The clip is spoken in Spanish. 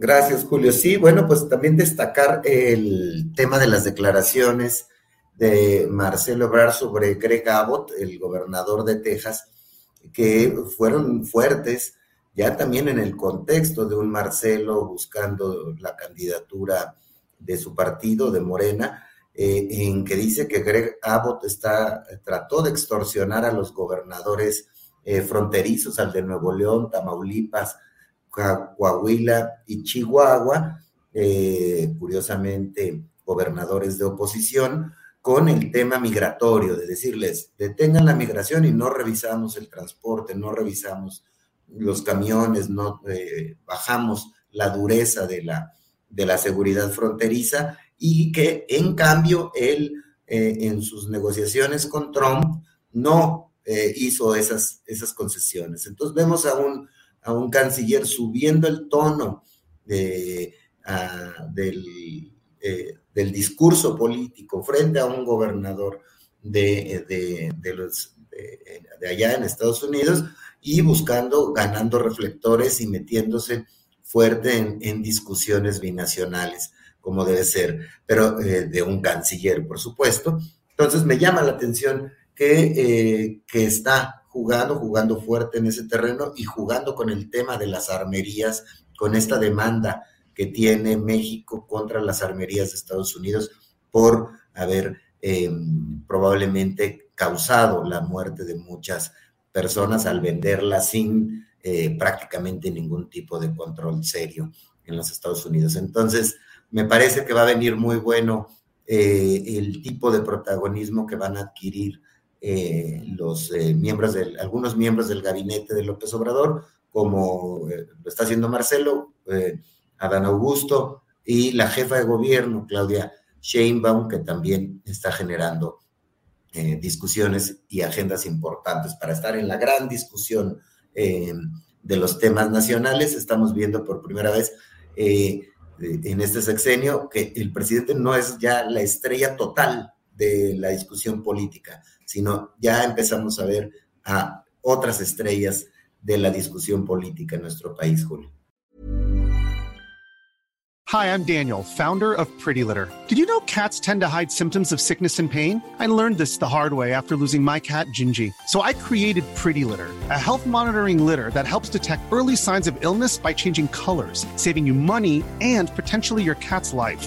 Gracias, Julio. Sí, bueno, pues también destacar el tema de las declaraciones de Marcelo Ebrard sobre Greg Abbott, el gobernador de Texas, que fueron fuertes, ya también en el contexto de un Marcelo buscando la candidatura de su partido, de Morena, eh, en que dice que Greg Abbott está, trató de extorsionar a los gobernadores eh, fronterizos, al de Nuevo León, Tamaulipas, Coahuila y Chihuahua, eh, curiosamente gobernadores de oposición, con el tema migratorio, de decirles, detengan la migración y no revisamos el transporte, no revisamos los camiones, no eh, bajamos la dureza de la, de la seguridad fronteriza y que en cambio él eh, en sus negociaciones con Trump no hizo esas, esas concesiones. Entonces vemos a un a un canciller subiendo el tono de, del, eh, del, discurso político frente a un gobernador de, de, de, allá en Estados Unidos y buscando, ganando reflectores y metiéndose fuerte en, en discusiones binacionales, como debe ser, pero eh, de un canciller, por supuesto. Entonces me llama la atención que, eh, que está jugando, jugando fuerte en ese terreno y jugando con el tema de las armerías, con esta demanda que tiene México contra las armerías de Estados Unidos por haber em, probablemente causado la muerte de muchas personas al venderlas sin eh, prácticamente ningún tipo de control serio en los Estados Unidos. Entonces, me parece que va a venir muy bueno eh, el tipo de protagonismo que van a adquirir eh, los eh, miembros del, algunos miembros del gabinete de López Obrador, como eh, lo está haciendo Marcelo, Adán Augusto y la jefa de gobierno, Claudia Sheinbaum, que también está generando discusiones y agendas importantes para estar en la gran discusión de los temas nacionales. Estamos viendo por primera vez en este sexenio que el presidente no es ya la estrella total de la discusión política, sino ya empezamos a ver a otras estrellas de la discusión política en nuestro país, Julio. Hi, I'm Daniel, founder of Pretty Litter. Did you know cats tend to hide symptoms of sickness and pain? I learned this the hard way after losing my cat, Gingy. So I created Pretty Litter, a health monitoring litter that helps detect early signs of illness by changing colors, saving you money and potentially your cat's life.